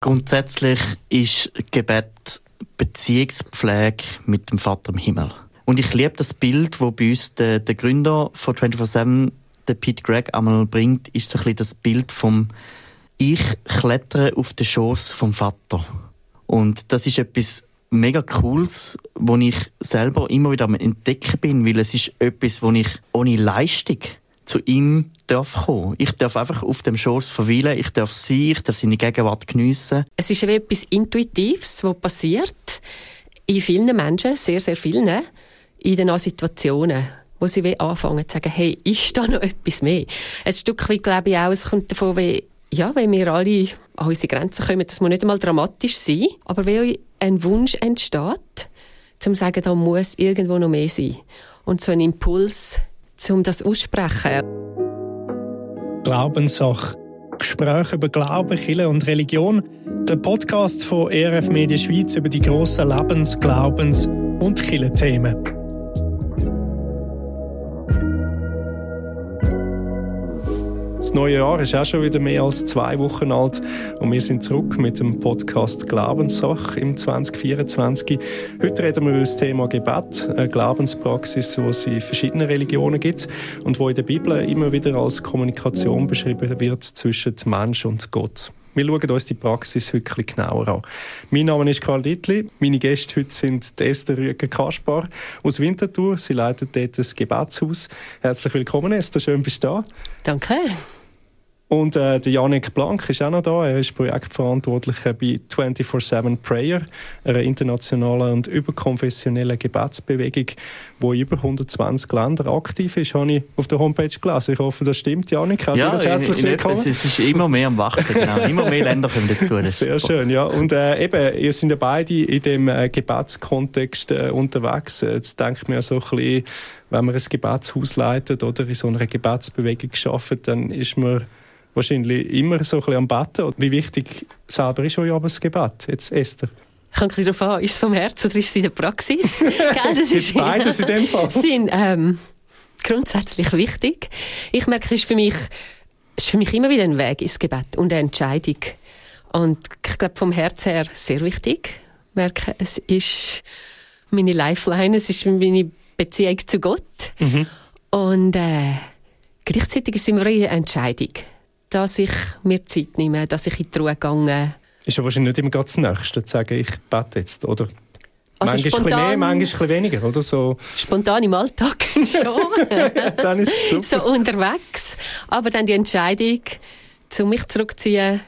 Grundsätzlich ist Gebet Beziehungspflege mit dem Vater im Himmel. Und ich liebe das Bild, wo bei uns der, der Gründer von 24-7, der Pete Gregg, einmal bringt, ist so ein bisschen das Bild vom Ich klettere auf den Schoß vom Vater. Und das ist etwas mega Cooles, wo ich selber immer wieder am Entdecken bin, weil es ist etwas, wo ich ohne Leistung zu ihm darf kommen. Ich darf einfach auf dem Schoß verweilen, ich darf sein, ich darf seine Gegenwart geniessen. Es ist etwas Intuitives, was passiert in vielen Menschen, sehr, sehr vielen, in den Situationen, wo sie anfangen zu sagen, hey, ist da noch etwas mehr? Ein Stück weit glaube ich auch, es kommt davon, wie, ja, wenn wir alle an unsere Grenzen kommen, das muss nicht einmal dramatisch sein, aber wie ein Wunsch entsteht, zum zu sagen, da muss irgendwo noch mehr sein. Und so ein Impuls, um das aussprechen. Glaubenssache. Gespräche über Glauben, Kirche und Religion. Der Podcast von ERF Media Schweiz über die grossen Lebens-, Glaubens- und Kirchenthemen. Das neue Jahr ist auch schon wieder mehr als zwei Wochen alt und wir sind zurück mit dem Podcast Glaubenssache im 2024. Heute reden wir über das Thema Gebet, eine Glaubenspraxis, wo es in verschiedenen Religionen gibt und wo in der Bibel immer wieder als Kommunikation beschrieben wird zwischen Mensch und Gott. Wir schauen uns die Praxis wirklich genauer an. Mein Name ist Karl Dittli. Meine Gäste heute sind Esther Rüger-Kaspar aus Winterthur. Sie leitet dort das Gebetshaus. Herzlich willkommen, Esther. Schön, bist du da. Danke. Und äh, der Janik Blank ist auch noch da. Er ist Projektverantwortlicher bei 24-7 Prayer, einer internationalen und überkonfessionellen Gebetsbewegung, die in über 120 Ländern aktiv ist, habe ich auf der Homepage gelesen. Ich hoffe, das stimmt, Janik. Hat ja, das herzlich in, in willkommen. Es ist immer mehr am Wachsen, genau. immer mehr Länder kommen dazu. Sehr schön, ja. Und äh, eben, ihr seid ja beide in dem äh, Gebetskontext äh, unterwegs. Jetzt denkt mir so ein bisschen, wenn man ein Gebetshaus leitet oder in so einer Gebetsbewegung schafft, dann ist man wahrscheinlich immer so ein bisschen am Betten. Wie wichtig selber ist euch aber das Gebet, jetzt Esther? Kommt ein darauf an, ist es vom Herz oder ist es in der Praxis? Gell, das ist beides in dem Fall. sind ähm, grundsätzlich wichtig. Ich merke, es ist für mich, es ist für mich immer wieder ein Weg ins Gebet und eine Entscheidung. Und ich glaube, vom Herz her sehr wichtig. Ich merke, es ist meine Lifeline, es ist meine Beziehung zu Gott. Mhm. Und äh, gleichzeitig ist es immer eine Entscheidung dass ich mir Zeit nehme, dass ich in die Ruhe gehe. Ist ja wahrscheinlich nicht immer ganz das Nächste, zu sagen, ich bete jetzt, oder? Also manchmal spontan, mehr, manchmal weniger, oder so? Spontan im Alltag schon. dann ist es super. So unterwegs. Aber dann die Entscheidung, zu mich zurückzuziehen,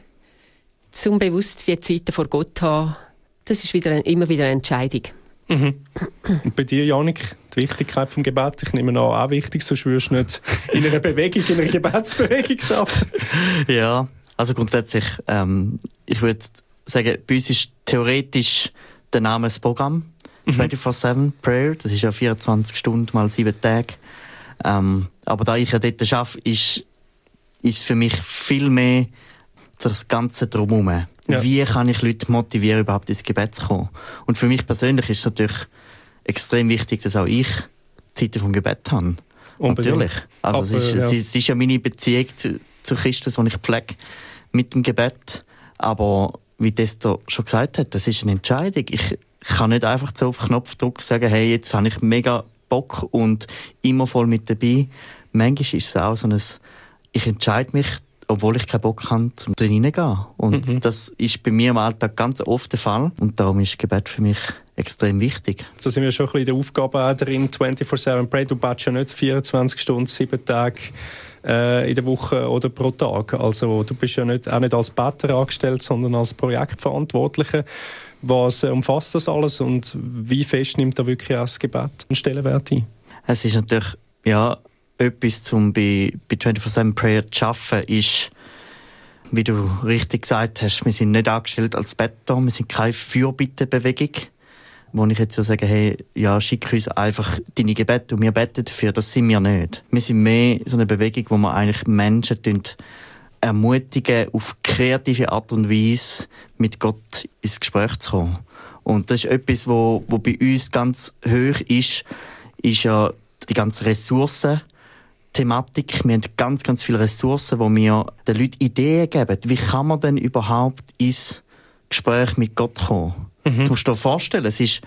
zum bewusst die Zeiten vor Gott zu haben, das ist wieder, immer wieder eine Entscheidung. Mhm. Und bei dir, Janik, die Wichtigkeit vom Gebet, ich nehme an, auch wichtig, sonst würdest du nicht in einer Bewegung, in einer Gebetsbewegung arbeiten. Ja, also grundsätzlich, ähm, ich würde sagen, bei uns ist theoretisch der Name das Programm. Mhm. 24-7 Prayer, das ist ja 24 Stunden mal 7 Tage. Ähm, aber da ich ja dort arbeite, ist, ist für mich viel mehr das Ganze drumherum. Ja. Wie kann ich Leute motivieren, überhaupt ins Gebet zu kommen? Und für mich persönlich ist es natürlich extrem wichtig, dass auch ich Zeiten vom Gebet habe. Unbedingt. Natürlich. Also Aber, es, ist, ja. es, ist, ja meine Beziehung zu, zu Christus, die ich pflege mit dem Gebet. Aber wie Desto schon gesagt hat, das ist eine Entscheidung. Ich kann nicht einfach so auf Knopfdruck sagen, hey, jetzt habe ich mega Bock und immer voll mit dabei. Manchmal ist es auch so ein, ich entscheide mich obwohl ich keinen Bock habe, zum drin reingehen. Und mhm. das ist bei mir im Alltag ganz oft der Fall. Und darum ist Gebet für mich extrem wichtig. So sind wir schon ein bisschen in der Aufgabe drin, 24-7 Pray. Du betest ja nicht 24 Stunden, 7 Tage äh, in der Woche oder pro Tag. Also du bist ja nicht, auch nicht als Better angestellt, sondern als Projektverantwortlicher. Was äh, umfasst das alles und wie fest nimmt da wirklich auch das Gebet einen Stellenwert ein? Es ist natürlich ja, etwas, um bei, bei 24-7 Prayer zu arbeiten, ist, wie du richtig gesagt hast, wir sind nicht angestellt als Better, wir sind keine Fürbittebewegung, wo ich jetzt so sage, hey, ja, schick uns einfach deine Gebete und wir beten dafür. Das sind wir nicht. Wir sind mehr so eine Bewegung, wo wir eigentlich Menschen ermutigen, auf kreative Art und Weise mit Gott ins Gespräch zu kommen. Und das ist etwas, wo, wo bei uns ganz hoch ist, ist ja die ganzen Ressourcen, Thematik. Wir haben ganz, ganz viele Ressourcen, wo wir den Leuten Ideen geben. Wie kann man denn überhaupt ins Gespräch mit Gott kommen. Mhm. Das musst du dir vorstellen. Es ist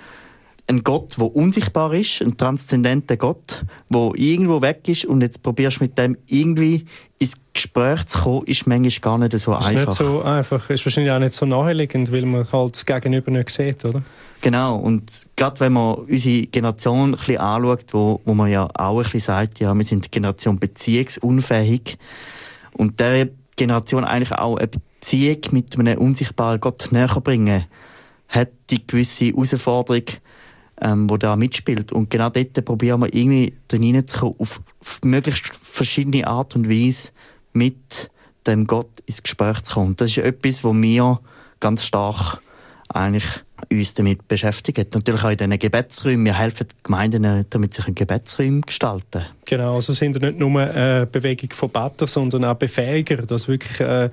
ein Gott, der unsichtbar ist, ein transzendenter Gott, der irgendwo weg ist und jetzt probierst du mit dem irgendwie ins Gespräch zu kommen, ist manchmal gar nicht so einfach. Ist nicht so einfach, ist wahrscheinlich auch nicht so naheliegend, weil man halt das Gegenüber nicht sieht, oder? Genau, und gerade wenn man unsere Generation ein bisschen anschaut, wo, wo man ja auch ein bisschen sagt, ja, wir sind Generation beziehungsunfähig und der Generation eigentlich auch eine Beziehung mit einem unsichtbaren Gott näher bringen, hat die gewisse Herausforderung, ähm, wo da mitspielt. Und genau dort probieren wir irgendwie drin reinzukommen, auf, auf möglichst verschiedene Art und Weise mit dem Gott ins Gespräch zu kommen. Das ist etwas, wo wir ganz stark eigentlich uns damit beschäftigen. Natürlich auch in diesen Gebetsräumen. Wir helfen Gemeinden, damit sie Gebetsräume gestalten Genau, also sind nicht nur eine Bewegung von Better, sondern auch Befähiger, dass wirklich äh,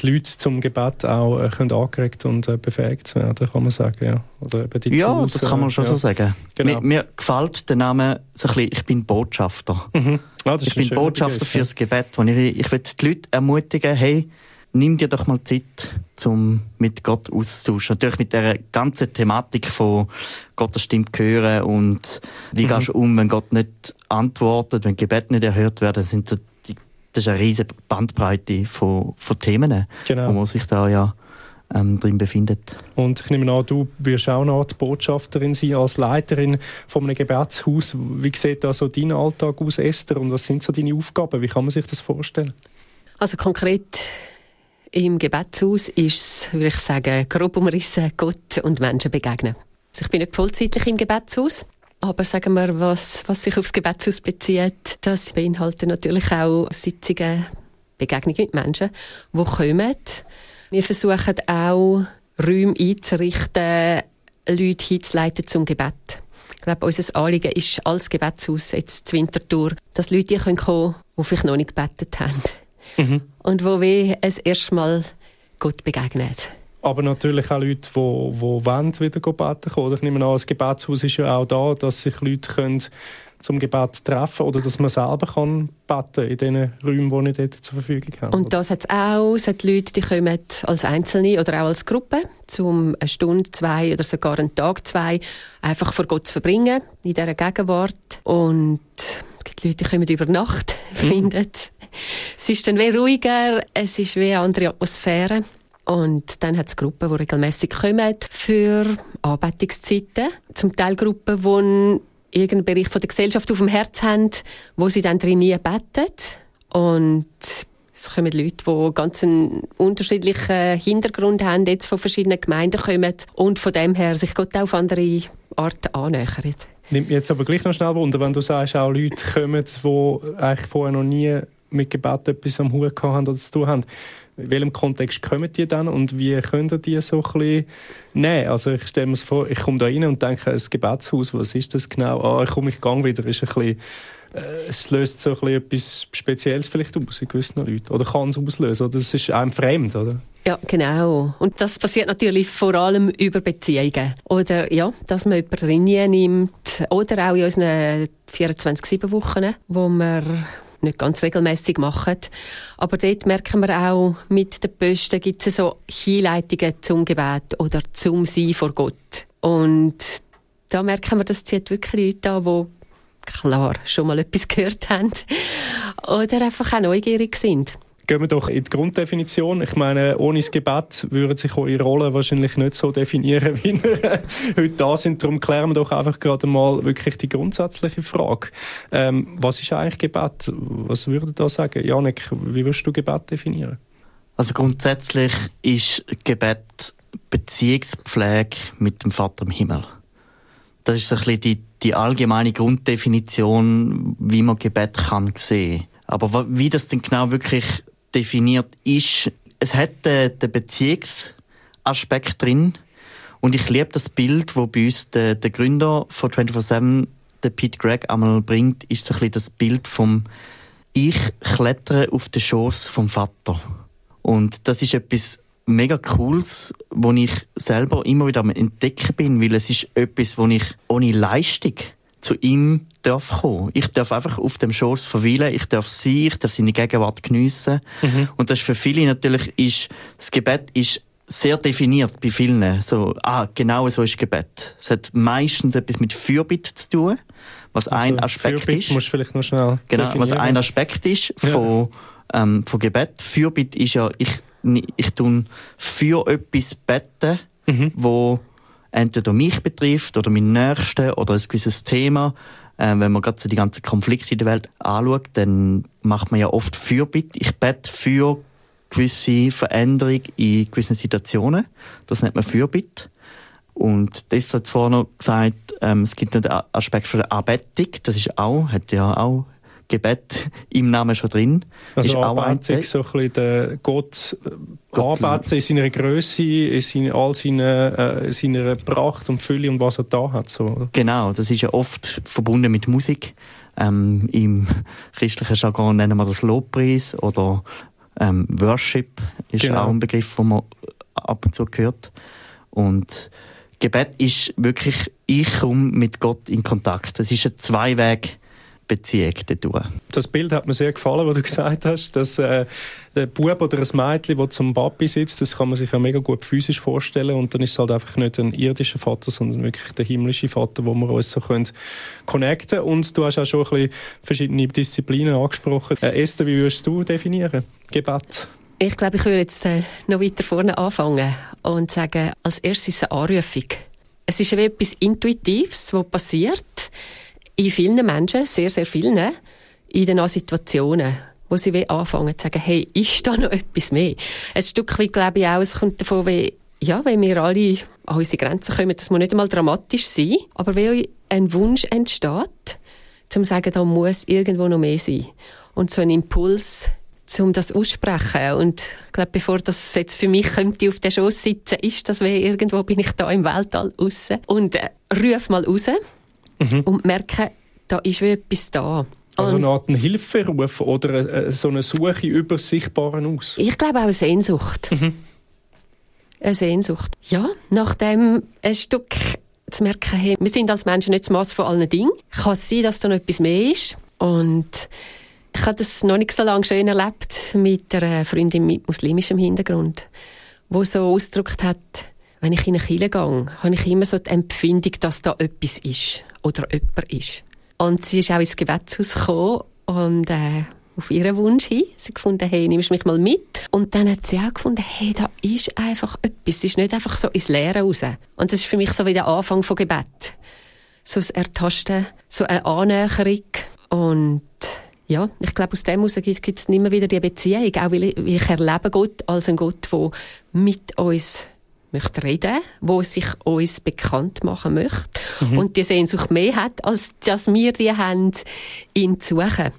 die Leute zum Gebet auch äh, können angeregt und äh, befähigt werden, kann man sagen. Ja, Oder eben die ja Tools, das kann man schon ja. so sagen. Genau. Mir, mir, gefällt der Name so ein bisschen, ich bin Botschafter. Mhm. Ah, ich bin Botschafter Begriff, fürs Gebet. Wo ich, ich will die Leute ermutigen, hey, nimm dir doch mal Zeit, um mit Gott auszutauschen. Natürlich mit der ganzen Thematik von Gottes Stimme hören und wie mhm. gehst du um, wenn Gott nicht antwortet, wenn Gebet nicht erhört werden, sind so die, das ist eine riesige Bandbreite von, von Themen, genau. wo man sich da ja ähm, drin befindet. Und ich nehme an, du wirst auch eine Art Botschafterin sein als Leiterin von einem Gebetshaus. Wie sieht da so dein Alltag aus, Esther, und was sind so deine Aufgaben? Wie kann man sich das vorstellen? Also konkret im Gebetshaus ist es, würde ich sagen, grob umrissen, Gott und Menschen begegnen. Also ich bin nicht vollzeitlich im Gebetshaus, aber sagen wir, was, was sich aufs Gebetshaus bezieht, das beinhaltet natürlich auch Sitzungen, Begegnungen mit Menschen, die kommen. Wir versuchen auch, Räume einzurichten, Leute hinzuleiten zum Gebet. Ich glaube, unser Anliegen ist als Gebetshaus jetzt zu Winterthur, dass Leute kommen können, die vielleicht noch nicht gebetet haben mhm. Und wo wir es erstmal Gott begegnet. Aber natürlich auch Leute, die, die wollen, wieder beten können. Ich nehme an, das Gebetshaus ist ja auch da, dass sich Leute können zum Gebet treffen oder dass man selber kann beten in den Räumen, die ich dort zur Verfügung habe. Und das hat es auch. Es hat Leute, die kommen als Einzelne oder auch als Gruppe, um eine Stunde, zwei oder sogar einen Tag, zwei einfach vor Gott zu verbringen, in dieser Gegenwart. Und die Leute kommen über Nacht, mhm. finden. Es ist dann wie ruhiger, es ist wie eine andere Atmosphäre. Und dann hat es Gruppen, die regelmäßig kommen für Anbetungszeiten. Zum Teil Gruppen, die irgendeinen Bereich von der Gesellschaft auf dem Herz haben, wo sie dann drin nie beten. Und es kommen Leute, die ganz einen unterschiedlichen Hintergrund haben, jetzt von verschiedenen Gemeinden kommen und von dem her sich Gott auf andere Art annähern. Nimmt mich jetzt aber gleich noch schnell Wunder, wenn du sagst, auch Leute kommen, die eigentlich vorher noch nie mit Gebet etwas am Hut haben oder zu tun haben. In welchem Kontext kommen die dann und wie können die so ein bisschen nehmen? Also ich stelle mir vor, ich komme da rein und denke, ein Gebetshaus, was ist das genau? Ah, ich komme, ich gang wieder, ist ein bisschen äh, es löst so etwas Spezielles vielleicht aus in gewissen Leuten. Oder kann es auslösen. Oder es ist einem fremd, oder? Ja, genau. Und das passiert natürlich vor allem über Beziehungen. Oder ja, dass man jemanden nimmt. Oder auch in unseren 24-7-Wochen, wo wir nicht ganz regelmäßig machen. Aber dort merken wir auch, mit den Posten gibt es so Hinleitungen zum Gebet oder zum Sein vor Gott. Und da merken wir, das zieht wirklich Leute an, die klar schon mal etwas gehört haben oder einfach auch neugierig sind. Gehen wir doch in die Grunddefinition. Ich meine, ohne das Gebet würden sich eure Rollen wahrscheinlich nicht so definieren, wie wir heute da sind. Darum klären wir doch einfach gerade mal wirklich die grundsätzliche Frage. Ähm, was ist eigentlich Gebet? Was würdet ihr da sagen? Janik, wie würdest du Gebet definieren? Also grundsätzlich ist Gebet Beziehungspflege mit dem Vater im Himmel. Das ist so ein bisschen die die allgemeine Grunddefinition, wie man Gebet kann sehen. Aber wie das denn genau wirklich definiert ist, es hat den, den Beziehungsaspekt drin. Und ich liebe das Bild, wo bei uns der, der Gründer von 24-7, der Pete Gregg, einmal bringt, ist so ein bisschen das Bild vom Ich klettere auf den Schoß vom Vater. Und das ist etwas mega Cooles, wo ich selber immer wieder am Entdecken bin, weil es ist etwas, wo ich ohne Leistung zu ihm darf kommen. Ich darf einfach auf dem Schoß verweilen, ich darf sein, ich darf seine Gegenwart geniessen. Mhm. Und das ist für viele natürlich ist, das Gebet ist sehr definiert bei vielen. So, ah, genau so ist Gebet. Es hat meistens etwas mit Fürbitte zu tun, was also ein Aspekt Fürbitte ist. musst vielleicht noch schnell Genau, was ein Aspekt ist von, ja. ähm, von Gebet. Fürbitte ist ja, ich, ich tun für etwas beten, mhm. wo entweder mich betrifft oder meinen Nächsten oder ein gewisses Thema. Äh, wenn man gerade so die ganzen Konflikte in der Welt anschaut, dann macht man ja oft Fürbitte. Ich bete für gewisse Veränderung in gewissen Situationen. Das nennt man Fürbitte. Und das hat vorhin noch gesagt, ähm, es gibt noch den Aspekt von der Anbetung. Das ist auch, hat ja auch Gebet im Namen schon drin. Also ist Anbetung, so ein bisschen der Gott, Gott anbeten in seiner Größe, in all seine, äh, seiner Pracht und Fülle und was er da hat. So. Genau, das ist ja oft verbunden mit Musik. Ähm, Im christlichen Jargon nennen wir das Lobpreis oder ähm, Worship ist genau. auch ein Begriff, den man ab und zu hört. Und Gebet ist wirklich, ich komme mit Gott in Kontakt. Das ist ein Zweiweg. Beziehung dadurch. Das Bild hat mir sehr gefallen, was du gesagt hast, dass äh, der Bub oder ein Mädchen, das zum Papi sitzt, das kann man sich ja mega gut physisch vorstellen und dann ist es halt einfach nicht ein irdischer Vater, sondern wirklich der himmlische Vater, wo wir uns so können connecten und du hast auch schon ein bisschen verschiedene Disziplinen angesprochen. Äh, Esther, wie würdest du definieren? Gebet? Ich glaube, ich würde jetzt äh, noch weiter vorne anfangen und sagen, als erstes eine Anrufung. Es ist etwas Intuitives, was passiert in vielen Menschen, sehr, sehr vielen, in den Situationen, wo sie anfangen zu sagen, hey, ist da noch etwas mehr? Ein Stück weit glaube ich auch, es kommt davon, wie, ja, wenn wir alle an unsere Grenzen kommen, das muss nicht einmal dramatisch sein, aber wie ein Wunsch entsteht, zum zu sagen, da muss irgendwo noch mehr sein. Und so ein Impuls, um das aussprechen. Und ich glaube, bevor das jetzt für mich könnte auf den Schoß sitzen, ist das wie irgendwo bin ich da im Weltall raus. Und äh, ruf mal raus mhm. und merken, da ist wie etwas da. Also eine Art Hilferuf oder eine, so eine Suche über Sichtbaren aus? Ich glaube auch eine Sehnsucht. Mhm. Eine Sehnsucht. Ja, nachdem ein Stück zu merken, hey, wir sind als Menschen nicht das Maß von allen Dingen. Kann es sein, dass da noch etwas mehr ist? Und ich habe das noch nicht so lange schön erlebt mit einer Freundin mit muslimischem Hintergrund, wo so ausgedrückt hat, wenn ich in eine Kirche gehe, habe ich immer so die Empfindung, dass da etwas ist oder jemand ist. Und sie ist auch ins Gebetshaus gekommen und äh, auf ihren Wunsch hin. Sie gefunden, hey, nimmst mich mal mit? Und dann hat sie auch gefunden, hey, da ist einfach etwas. Es ist nicht einfach so ins Leere raus. Und das ist für mich so wie der Anfang von Gebet. So ein Ertasten, so eine Annäherung. Und ja, ich glaube, aus dem heraus gibt es immer wieder die Beziehung. Auch weil ich, ich erlebe Gott als ein Gott, der mit uns möchte reden, wo sich uns bekannt machen möchte mhm. und die Sehnsucht mehr hat, als dass wir die haben, ihn zu suchen.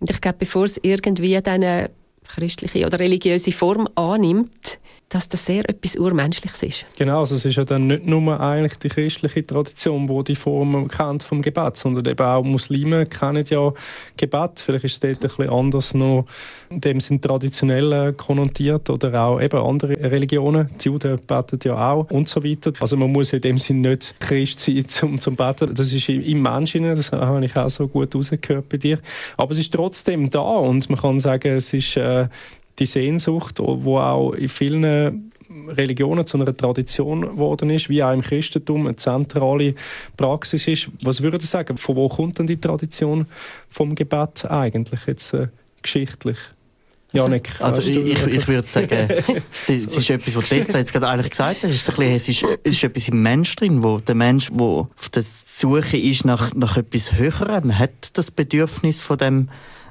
Und ich glaube, bevor es irgendwie eine christliche oder religiöse Form annimmt, dass das sehr etwas Urmenschliches ist. Genau, also es ist ja dann nicht nur eigentlich die christliche Tradition, wo die Form kennt vom Gebet, sondern eben auch Muslime kennen ja Gebet. Vielleicht ist es dort ein bisschen anders noch, dem sind traditionell konnotiert oder auch eben andere Religionen. Die Juden beten ja auch und so weiter. Also man muss in dem Sinne nicht Christ sein zum, zum Beten. Das ist im Menschen, das habe ich auch so gut rausgehört bei dir. Aber es ist trotzdem da und man kann sagen, es ist äh, die Sehnsucht, wo auch in vielen Religionen zu einer Tradition geworden ist, wie auch im Christentum eine zentrale Praxis ist. Was würde ich sagen, von wo kommt denn die Tradition vom Gebet eigentlich jetzt äh, geschichtlich? Janik, also, also ich, ich, würde sagen, es ist etwas, was Tessa jetzt gerade eigentlich gesagt hat. Es ist, ein bisschen, es ist, es ist etwas im Mensch drin, wo der Mensch, wo auf der Suche ist nach, nach etwas Höherem, hat das Bedürfnis von dem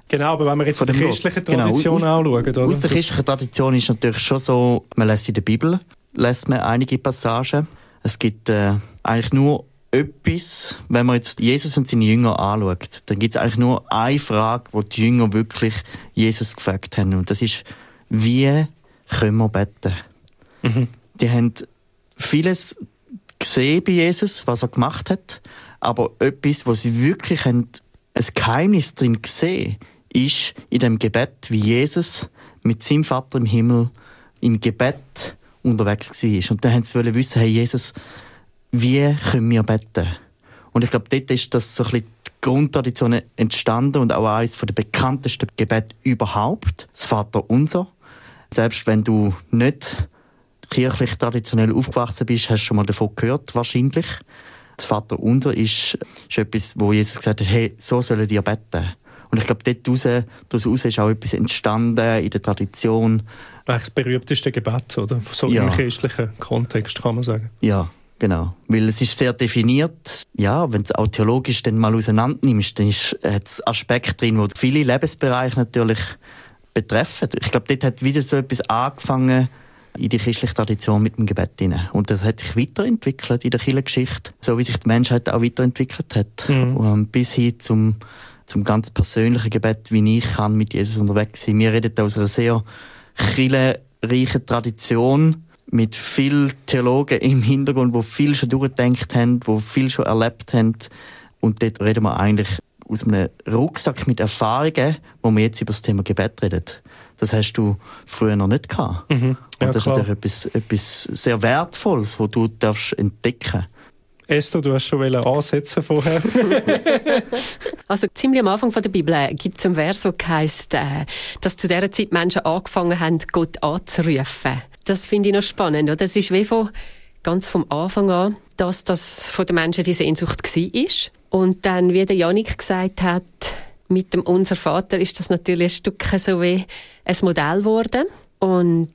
Genau, aber wenn wir jetzt die christliche genau, Tradition genau, aus, anschauen, oder? Aus der christlichen Tradition ist natürlich schon so, man lässt in der Bibel lässt man einige Passagen. Es gibt äh, eigentlich nur etwas, wenn man jetzt Jesus und seine Jünger anschaut, dann gibt es eigentlich nur eine Frage, wo die Jünger wirklich Jesus gefragt haben. Und das ist, wie können wir beten? Mhm. Die haben vieles gesehen bei Jesus, was er gemacht hat, aber etwas, wo sie wirklich haben, ein Geheimnis drin gesehen, ist in dem Gebet, wie Jesus mit seinem Vater im Himmel im Gebet unterwegs war. Und dann haben sie wissen, hey Jesus, wie können wir beten? Und ich glaube, dort ist das so ein bisschen die Grundtradition entstanden und auch eines der bekanntesten Gebete überhaupt, das Vater Unser. Selbst wenn du nicht kirchlich traditionell aufgewachsen bist, hast du schon mal davon gehört, wahrscheinlich. Das Vater unser ist, ist etwas, wo Jesus gesagt hat, hey, so sollen die beten. Und ich glaube, dort raus, daraus ist auch etwas entstanden in der Tradition. Das berühmteste Gebet, oder? So ja. im christlichen Kontext, kann man sagen. Ja, genau. Weil es ist sehr definiert. Ja, wenn du es auch theologisch dann mal auseinander nimmst, dann hat es Aspekte drin, die viele Lebensbereiche natürlich betreffen. Ich glaube, dort hat wieder so etwas angefangen, in die christliche Tradition mit dem Gebet hinein. Und das hat sich weiterentwickelt in der Kirchengeschichte, so wie sich die Menschheit auch weiterentwickelt hat. Mhm. Bis hin zum zum ganz persönlichen Gebet, wie ich kann mit Jesus unterwegs sein. Wir reden aus einer sehr reichen Tradition mit vielen Theologen im Hintergrund, wo viel schon durchgedacht haben, wo viel schon erlebt haben. Und dort reden wir eigentlich aus einem Rucksack mit Erfahrungen, wo wir jetzt über das Thema Gebet reden. Das hast du früher noch nicht gehabt. Mhm. Ja, Und das klar. ist natürlich etwas, etwas sehr Wertvolles, wo du darfst entdecken darfst. Esther, du hast schon ansetzen vorher. also ziemlich am Anfang der Bibel gibt es einen Vers, der heisst, äh, dass zu dieser Zeit Menschen angefangen haben, Gott anzurufen. Das finde ich noch spannend. Oder? Es ist wie von ganz vom Anfang an, dass das von den Menschen die Sehnsucht war. Und dann, wie der Janik gesagt hat, mit dem Unser Vater ist das natürlich ein Stück so wie ein Modell geworden. Und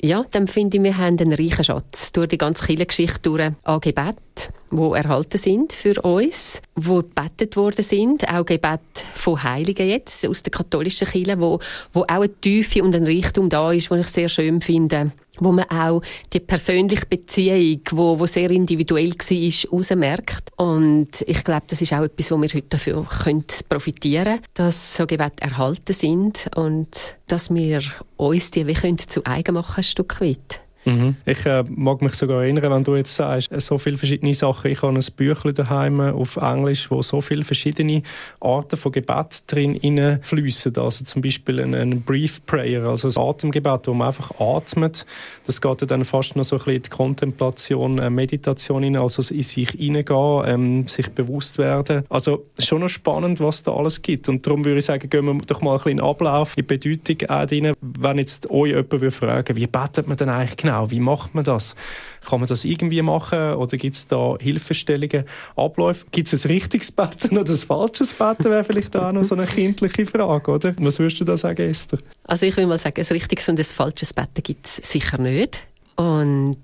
ja, dann finde ich, wir haben einen reichen Schatz durch die ganze Kirchengeschichte durch. An Gebet, die erhalten sind für uns, wo gebetet worden sind, auch Gebet von Heiligen jetzt aus der katholischen Kirche, wo, wo auch eine Tiefe und ein Reichtum da ist, was ich sehr schön finde wo man auch die persönliche Beziehung, wo, wo sehr individuell war, herausmerkt. Und ich glaube, das ist auch etwas, wo wir heute dafür können profitieren können, dass so Gebete erhalten sind und dass wir uns die wie können zu eigen machen, ein Stück weit. Mhm. Ich äh, mag mich sogar erinnern, wenn du jetzt sagst, so viele verschiedene Sachen. Ich habe ein Büchlein daheim auf Englisch, wo so viele verschiedene Arten von Gebet drin fließen. Also zum Beispiel ein, ein, Brief Prayer, also ein Atemgebet, wo man einfach atmet. Das geht dann fast noch so ein bisschen in die Kontemplation, äh, Meditation rein, also in sich hineingehen, ähm, sich bewusst werden. Also schon noch spannend, was da alles gibt. Und darum würde ich sagen, gehen wir doch mal ein bisschen in Ablauf, in Bedeutung auch rein. Wenn jetzt euch jemand würde fragen, wie betet man denn eigentlich genau? Genau? Wie macht man das? Kann man das irgendwie machen oder gibt es da Hilfestellungen, Abläufe? Gibt es ein richtiges Betten oder ein falsches Betten? Wäre vielleicht auch noch so eine kindliche Frage, oder? Was würdest du da sagen, Esther? Also ich will mal sagen, ein richtiges und ein falsches Betten gibt es sicher nicht. Und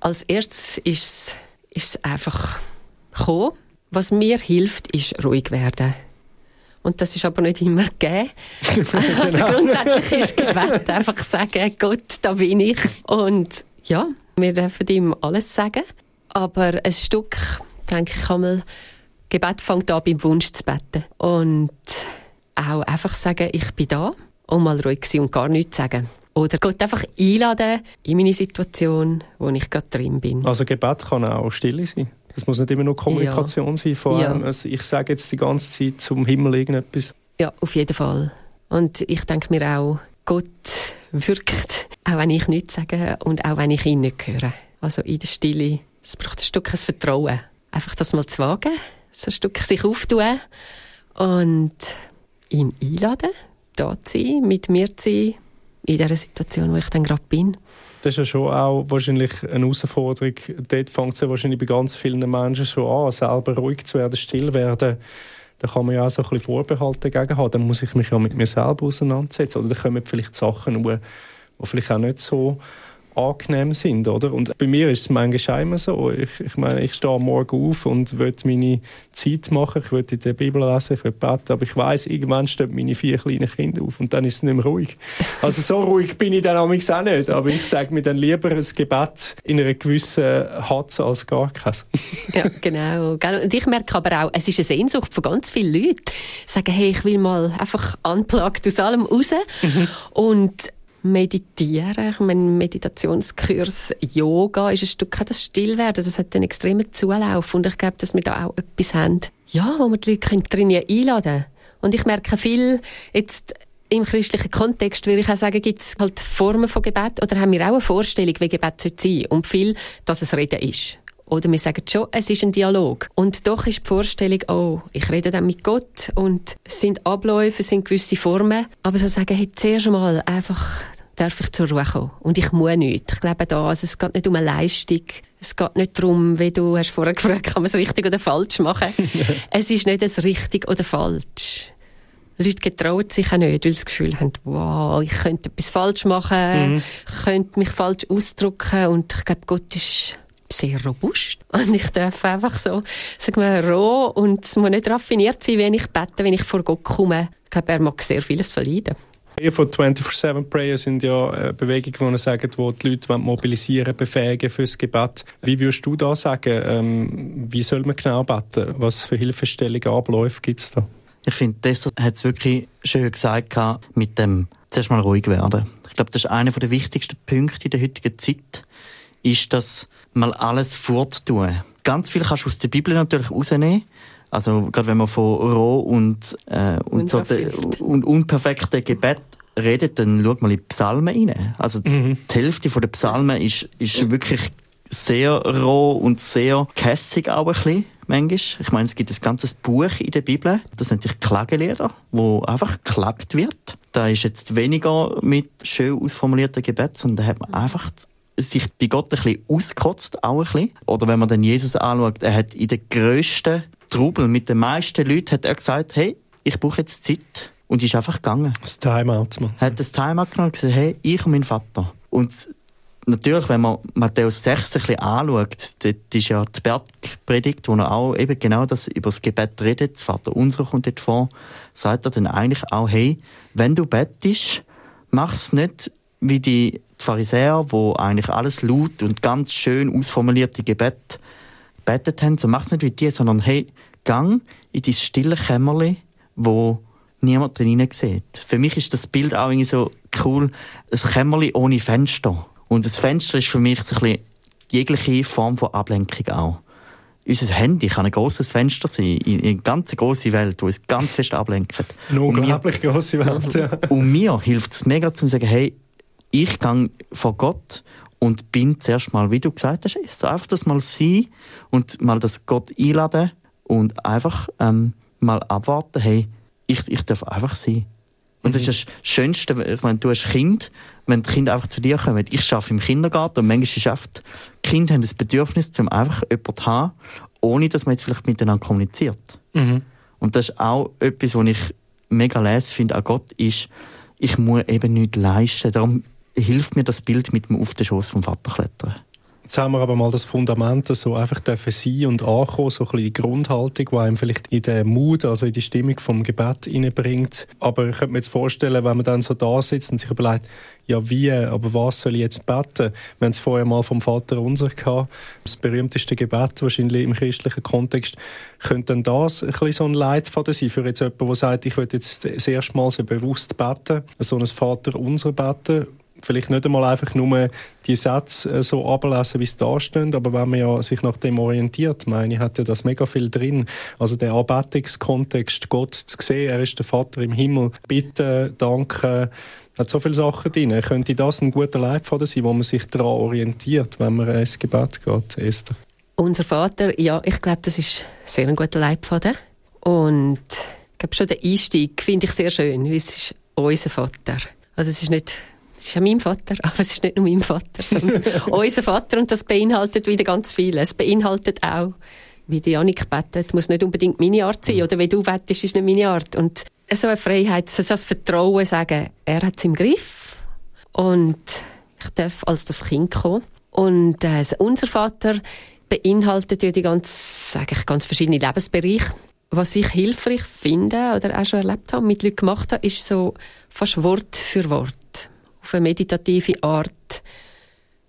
als erstes ist es einfach gekommen. Was mir hilft, ist ruhig werden. Und das ist aber nicht immer gegeben. also genau. grundsätzlich ist Gebet einfach sagen, Gott, da bin ich. Und ja, wir dürfen ihm alles sagen. Aber ein Stück, denke ich einmal, Gebet fängt an beim Wunsch zu beten. Und auch einfach sagen, ich bin da und mal ruhig sein und gar nichts sagen. Oder Gott einfach einladen in meine Situation, wo ich gerade drin bin. Also Gebet kann auch Stille sein? Das muss nicht immer nur Kommunikation ja. sein. Vor allem, ja. also ich sage jetzt die ganze Zeit zum Himmel irgendetwas. Ja, auf jeden Fall. Und ich denke mir auch, Gott wirkt, auch wenn ich nichts sage und auch wenn ich ihn nicht höre. Also in der Stille. Es braucht ein Stück Vertrauen. Einfach das mal zu wagen, so ein Stück sich auftun und ihn einladen, da zu sein, mit mir zu sein, in dieser Situation, wo ich dann gerade bin. Das ist ja schon auch wahrscheinlich eine Herausforderung. Dort fängt es ja wahrscheinlich bei ganz vielen Menschen schon an, selber ruhig zu werden, still werden. Da kann man ja auch so ein bisschen Vorbehalte dagegen haben. Dann muss ich mich ja mit mir selber auseinandersetzen. Oder da kommen vielleicht Sachen, die vielleicht auch nicht so angenehm sind, oder? Und bei mir ist es manchmal immer so. Ich, ich meine, ich stehe morgen auf und will meine Zeit machen, ich will in der Bibel lesen, ich will beten, aber ich weiß, irgendwann stehen meine vier kleinen Kinder auf und dann ist es nicht mehr ruhig. Also so ruhig bin ich dann auch nicht, aber ich sage mir dann lieber ein Gebet in einer gewissen Hatze als gar keins. ja, genau. Und ich merke aber auch, es ist eine Sehnsucht von ganz vielen Leuten, sagen, hey, ich will mal einfach unplugged aus allem raus mhm. und meditieren. Ich meine, Meditationskurs Yoga ist ein Stück das Stillwerden. Das hat einen extremen Zulauf. Und ich glaube, dass wir da auch etwas haben, ja, wo wir die Leute drin einladen. Und ich merke viel, jetzt im christlichen Kontext würde ich auch sagen, gibt es halt Formen von Gebet oder haben wir auch eine Vorstellung, wie Gebet sein sollte und viel, dass es Reden ist. Oder wir sagen schon, es ist ein Dialog. Und doch ist die Vorstellung, oh, ich rede dann mit Gott und es sind Abläufe, es sind gewisse Formen. Aber so sagen, hey, zuerst mal einfach darf ich zur Ruhe kommen. Und ich muss nicht. Ich glaube da, also es geht nicht um eine Leistung. Es geht nicht darum, wie du hast vorher gefragt, kann man es richtig oder falsch machen. es ist nicht das richtig oder falsch. Leute getrauen sich auch nicht, weil sie das Gefühl haben, wow, ich könnte etwas falsch machen, mhm. ich könnte mich falsch ausdrücken und ich glaube, Gott ist sehr robust. Und ich darf einfach so, sagen wir, roh und es muss nicht raffiniert sein, wenn ich bete, wenn ich vor Gott komme. Ich glaube, er mag sehr vieles verleiden. Wir von 24-7 Prayer sind ja eine Bewegung, die sagen, wo die Leute mobilisieren, befähigen fürs Gebet. Wie würdest du da sagen, ähm, wie soll man genau beten? Was für Hilfestellungen, Abläufe gibt es da? Ich finde, das hat es wirklich schön gesagt mit dem zuerst mal ruhig werden. Ich glaube, das ist einer der wichtigsten Punkte in der heutigen Zeit, ist, dass mal alles forttun. Ganz viel kannst du aus der Bibel natürlich rausnehmen. Also gerade wenn man von roh und, äh, und, so de, und unperfekten Gebet redet, dann schaut mal in die Psalmen rein. Also mhm. die Hälfte der Psalmen ist, ist wirklich sehr roh und sehr kässig auch ein bisschen, manchmal. Ich meine, es gibt ein ganzes Buch in der Bibel, das nennt sich Klagelieder, wo einfach geklagt wird. Da ist jetzt weniger mit schön ausformulierten Gebet, sondern da hat man einfach sich bei Gott ein bisschen ausgekotzt, auch ein bisschen. Oder wenn man dann Jesus anschaut, er hat in der grössten Trubel mit den meisten Leuten hat er gesagt, hey, ich brauche jetzt Zeit. Und ist einfach gegangen. Das Timeout, man. Hat das Timeout genommen und gesagt, hey, ich und mein Vater. Und natürlich, wenn man Matthäus 6 ein bisschen anschaut, dort ist ja die Bergpredigt, wo er auch eben genau das über das Gebet redet, das Vater unser kommt dort vor, sagt er dann eigentlich auch, hey, wenn du bettest, mach's nicht wie die Pharisäer, wo eigentlich alles laut und ganz schön ausformulierte Gebet betet haben, so mach's nicht wie die, sondern hey, gang in dein stille Kämmerli, wo niemand drin sieht. Für mich ist das Bild auch irgendwie so cool, ein Kämmerli ohne Fenster. Und das Fenster ist für mich so ein bisschen jegliche Form von Ablenkung auch. Unser Handy kann ein großes Fenster sein, in eine ganz große Welt, die uns ganz fest ablenkt. Eine unglaublich große Welt, ja. Und mir hilft es mega, zu sagen, hey, ich gehe vor Gott und bin zuerst mal, wie du gesagt hast, ist einfach das mal sein und mal das Gott einladen und einfach ähm, mal abwarten, hey, ich, ich darf einfach sein. Und das ist das Schönste, ich meine, du hast Kind, wenn die Kinder einfach zu dir kommen. Ich arbeite im Kindergarten und manchmal ist oft, die Kinder haben das Bedürfnis, um einfach jemanden zu haben, ohne dass man jetzt vielleicht miteinander kommuniziert. Mhm. Und das ist auch etwas, was ich mega lese, finde an Gott, ist, ich muss eben nichts leisten. Darum hilft mir das Bild mit dem Auf den Schoß vom Vater klettern. Jetzt haben wir aber mal das Fundament so einfach dürfen sein und ankommen, so ein bisschen die Grundhaltung, die einem vielleicht in den Mut, also in die Stimmung vom Gebet hineinbringt. Aber ich könnte mir jetzt vorstellen, wenn man dann so da sitzt und sich überlegt, ja wie, aber was soll ich jetzt beten? Wir haben es vorher mal vom Vater unser gehabt, das berühmteste Gebet wahrscheinlich im christlichen Kontext. Könnte denn das ein bisschen so ein Leitfaden sein für jetzt jemanden, der sagt, ich will jetzt das erste Mal so bewusst beten, so ein Vater unser beten, vielleicht nicht einmal einfach nur die Sätze äh, so ablesen, wie sie da stehen, aber wenn man ja sich nach dem orientiert, meine ich, hat ja das mega viel drin. Also der Anbetungskontext, Gott zu sehen, er ist der Vater im Himmel, bitte, danke, hat so viele Sachen drin. Könnte das ein guter Leitfaden sein, wo man sich daran orientiert, wenn man ins Gebet geht, Esther? Unser Vater, ja, ich glaube, das ist sehr ein guter Leitfaden. Und ich glaube schon, den Einstieg finde ich sehr schön, weil es ist unser Vater. Also es ist nicht es ist ja mein Vater, aber es ist nicht nur mein Vater, sondern unser Vater und das beinhaltet wieder ganz viel. Es beinhaltet auch, wie die Janik betet, muss nicht unbedingt meine Art sein oder wie du betest, ist nicht meine Art. Und so eine Freiheit, so das Vertrauen sagen, er hat es im Griff und ich darf als das Kind kommen. Und äh, unser Vater beinhaltet ja die ganz, eigentlich ganz verschiedene Lebensbereiche. Was ich hilfreich finde oder auch schon erlebt habe, mit Leuten gemacht habe, ist so fast Wort für Wort auf eine meditative Art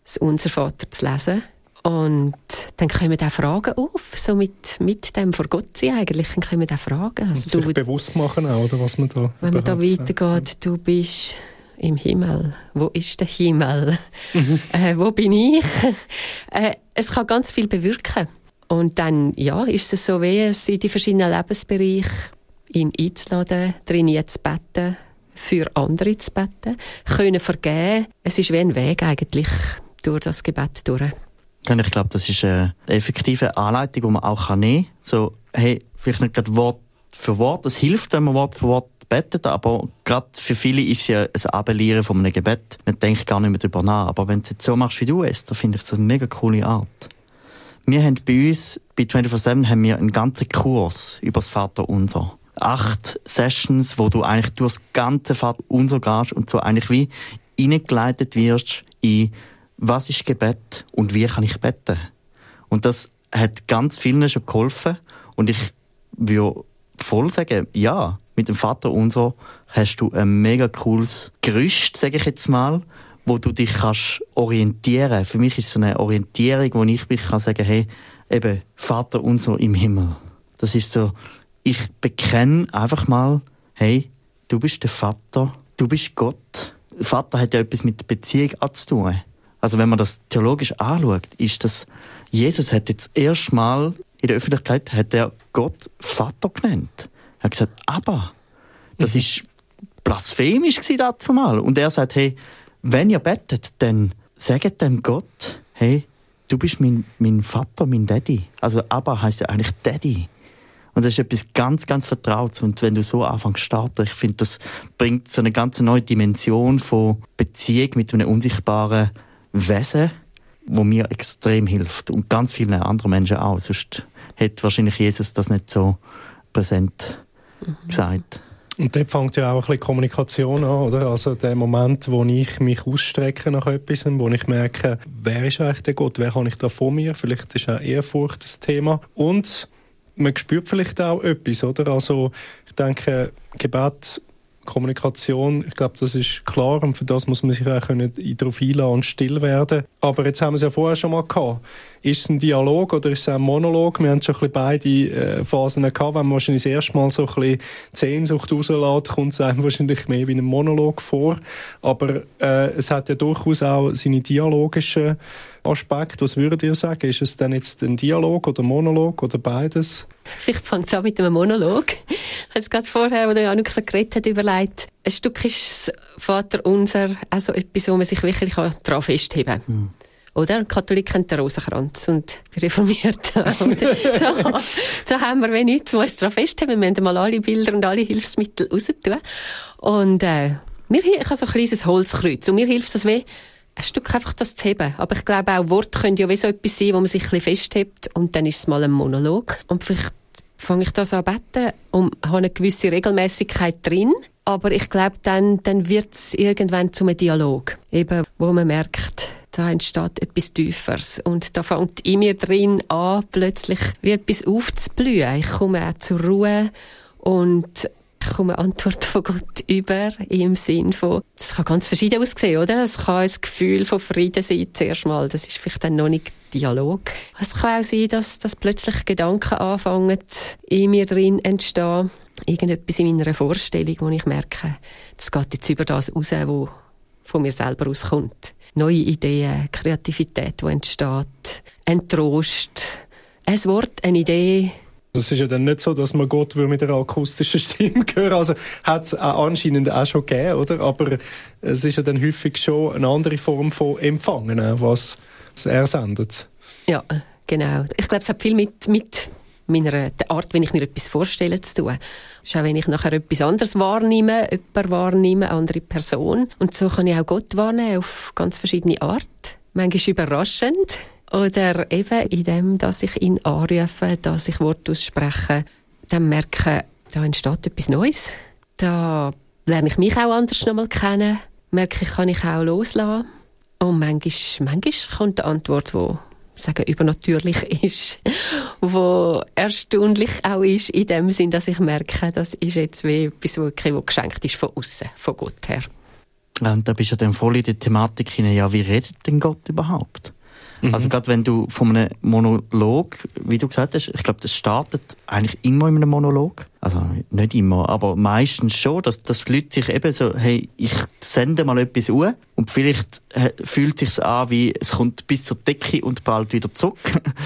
das Unser Vater zu lesen. Und dann kommen auch Fragen auf, so mit, mit dem vor Gott sein eigentlich, dann kommen auch Fragen. Also sich du, bewusst machen auch, oder was man da Wenn man da weitergeht, du bist im Himmel. Wo ist der Himmel? Mhm. Äh, wo bin ich? äh, es kann ganz viel bewirken. Und dann, ja, ist es so, wie es in die verschiedenen Lebensbereiche ihn einzuladen, drin zu beten, für andere zu beten, können vergeben. Es ist wie ein Weg eigentlich durch das Gebet durch. Ich glaube, das ist eine effektive Anleitung, die man auch nehmen kann. So, hey, vielleicht nicht gerade Wort für Wort. Es hilft, wenn man Wort für Wort betet, aber gerade für viele ist es ja ein Abelieren von einem Gebet. Man denkt gar nicht mehr darüber nach. Aber wenn du es jetzt so machst wie du, Esther, finde ich das eine mega coole Art. Wir haben bei uns, bei 24-7, haben wir einen ganzen Kurs über das Vaterunser. Acht Sessions, wo du eigentlich durch das ganze Vaterunser gehst und so eigentlich wie eingeleitet wirst in was ist Gebet und wie kann ich beten. Und das hat ganz vielen schon geholfen und ich würde voll sagen, ja, mit dem Vater unser hast du ein mega cooles Gerüst, sage ich jetzt mal, wo du dich kannst orientieren. Für mich ist es eine Orientierung, wo ich mich kann sagen, hey, eben Vater unser im Himmel. Das ist so, ich bekenne einfach mal, hey, du bist der Vater, du bist Gott. Vater hat ja etwas mit Beziehung zu tun. Also wenn man das theologisch anschaut, ist das, Jesus hat jetzt erstmal in der Öffentlichkeit hat er Gott Vater genannt. Er hat gesagt, aber das mhm. ist blasphemisch dazu mal. Und er sagt, hey, wenn ihr betet, dann sagt dem Gott, hey, du bist mein, mein Vater, mein Daddy. Also aber heißt ja eigentlich Daddy. Und das ist etwas ganz, ganz Vertrautes. Und wenn du so anfängst zu starten, ich finde, das bringt so eine ganz neue Dimension von Beziehung mit einem unsichtbaren Wesen, wo mir extrem hilft. Und ganz vielen anderen Menschen auch. Sonst hätte wahrscheinlich Jesus das nicht so präsent mhm. gesagt. Und dort fängt ja auch ein bisschen Kommunikation an, oder? Also der Moment, wo ich mich ausstrecke nach etwas, wo ich merke, wer ist eigentlich der Gott, wer habe ich da vor mir? Vielleicht ist auch Ehrfurcht das Thema. Und man spürt vielleicht auch etwas, oder? Also ich denke, Gebet Kommunikation, ich glaube, das ist klar und für das muss man sich auch darauf einladen und still werden. Aber jetzt haben wir es ja vorher schon mal gehabt. Ist es ein Dialog oder ist es ein Monolog? Wir haben schon ein bisschen beide äh, Phasen gehabt. Wenn man wahrscheinlich das erste Mal so ein bisschen Sehnsucht rauslässt, kommt es einem wahrscheinlich mehr wie ein Monolog vor. Aber äh, es hat ja durchaus auch seine dialogischen Aspekte. Was würdet ihr sagen? Ist es denn jetzt ein Dialog oder ein Monolog oder beides? Vielleicht fängt es an mit einem Monolog. Ich habe es gerade vorher, wo der Januk so geredet hat, überlegt. Ein Stück ist Vater unser auch so etwas, wo man sich wirklich daran festheben kann. Mhm. Oder? Katholiken haben den Rosenkranz und die Reformierten. so, da haben wir wenig nichts, was uns daran festhalten. Wir müssen mal alle Bilder und alle Hilfsmittel raustun. Und äh, mir, ich habe so ein kleines Holzkreuz und mir hilft das weh, ein Stück einfach das zu heben. Aber ich glaube auch, Worte können ja wie so etwas sein, wo man sich ein bisschen festhebt und dann ist es mal ein Monolog. Und vielleicht fange ich das an beten und habe eine gewisse Regelmäßigkeit drin. Aber ich glaube, dann, dann wird es irgendwann zu einem Dialog. Eben, wo man merkt, da entsteht etwas Tieferes. Und da fängt in mir drin an, plötzlich wie etwas aufzublühen. Ich komme auch zur Ruhe und ich komme Antwort von Gott über, im Sinn von, das kann ganz verschieden aussehen, oder? Es kann ein Gefühl von Frieden sein, zuerst mal. Das ist vielleicht dann noch nicht Dialog. Es kann auch sein, dass, dass plötzlich Gedanken anfangen, in mir drin entstehen. Irgendetwas in meiner Vorstellung, wo ich merke, das geht jetzt über das raus, wo von mir selber auskommt neue Ideen, Kreativität, die entsteht, ein Trost, ein Wort, eine Idee. Es ist ja dann nicht so, dass man Gott mit einer akustischen Stimme hören Also hat es anscheinend auch schon gegeben, oder? Aber es ist ja dann häufig schon eine andere Form von Empfangen, was er sendet. Ja, genau. Ich glaube, es hat viel mit, mit meiner, der Art, wenn ich mir etwas vorstelle, zu tun. Ist auch, wenn ich nachher etwas anderes wahrnehme, jemand wahrnehme, eine andere Person. Und so kann ich auch Gott wahrnehmen, auf ganz verschiedene Art. Manchmal überraschend. Oder eben in dem, dass ich ihn anrufe, dass ich Worte ausspreche, dann merke, da entsteht etwas Neues. Da lerne ich mich auch anders nochmal kennen. Merke ich, kann ich auch loslassen. Und manchmal, manchmal kommt eine Antwort, die sagen, übernatürlich ist, wo erstaunlich auch ist, in dem Sinn, dass ich merke, das ist jetzt wie etwas, was geschenkt ist von außen, von Gott her. Und da bist du dann voll in der Thematik hinein, ja, wie redet denn Gott überhaupt? Mhm. Also gerade wenn du von einem Monolog, wie du gesagt hast, ich glaube, das startet eigentlich immer in einem Monolog. Also nicht immer, aber meistens schon, dass, dass die Leute sich eben so, hey, ich sende mal etwas an und vielleicht äh, fühlt es sich an, wie es kommt bis zur Decke und bald wieder zurück.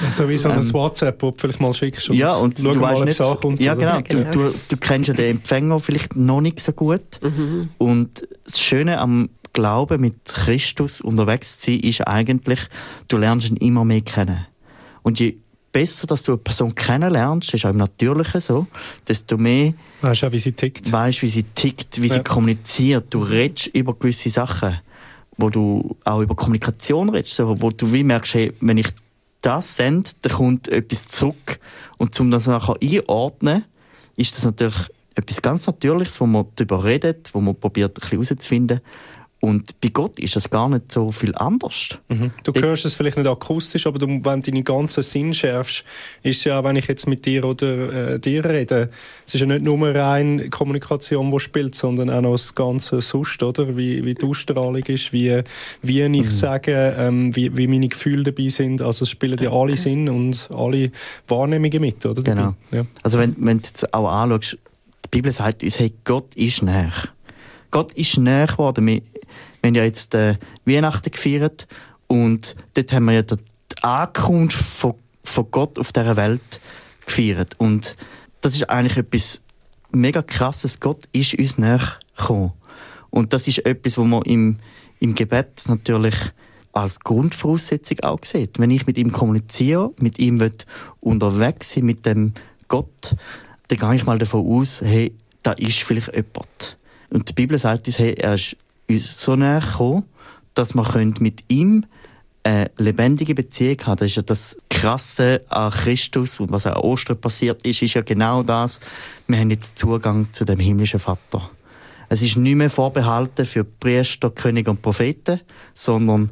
So wie so ein ähm, WhatsApp, wo du vielleicht mal schickst und ja, und du weißt nicht, ankommt, ja, genau, genau. Du, du, kennst ja den Empfänger vielleicht noch nicht so gut mhm. und das Schöne am Glauben mit Christus unterwegs zu sein, ist eigentlich, du lernst ihn immer mehr kennen. Und je besser, dass du eine Person kennenlernst, ist auch im Natürlichen so, desto mehr weißt du wie sie tickt. Weißt, wie sie tickt, wie ja. sie kommuniziert. Du redest über gewisse Sachen, wo du auch über Kommunikation redest, so, wo du wie merkst, hey, wenn ich das sende, dann kommt etwas zurück. Und um das nachher einordnen, ist das natürlich etwas ganz Natürliches, wo man darüber redet, wo man probiert, ein bisschen herauszufinden, und bei Gott ist das gar nicht so viel anders. Mhm. Du Die hörst es vielleicht nicht akustisch, aber du, wenn du deinen ganzen Sinn schärfst, ist es ja, wenn ich jetzt mit dir oder äh, dir rede, es ist ja nicht nur rein Kommunikation, die spielt, sondern auch noch das ganze Sust, oder? Wie, wie die Ausstrahlung ist, wie, wie ich mhm. sage, ähm, wie, wie meine Gefühle dabei sind. Also es spielen ja alle Sinn und alle Wahrnehmungen mit, oder? Genau. Ja. Also wenn, wenn du jetzt auch anschaust, die Bibel sagt uns, hey, Gott ist näher. Gott ist näher geworden. Wir, wir haben ja jetzt äh, Weihnachten gefeiert und dort haben wir ja die Ankunft von, von Gott auf dieser Welt gefeiert. Und das ist eigentlich etwas mega krasses. Gott ist uns näher gekommen. Und das ist etwas, wo man im, im Gebet natürlich als Grundvoraussetzung auch sieht. Wenn ich mit ihm kommuniziere, mit ihm will unterwegs sein, mit dem Gott, dann gehe ich mal davon aus, hey, da ist vielleicht jemand. Und die Bibel sagt uns, hey, er ist uns so näher gekommen, dass wir mit ihm eine lebendige Beziehung haben. Das ist ja das Krasse an Christus und was an Ostern passiert ist, ist ja genau das. Wir haben jetzt Zugang zu dem himmlischen Vater. Es ist nicht mehr vorbehalten für Priester, Könige und Propheten, sondern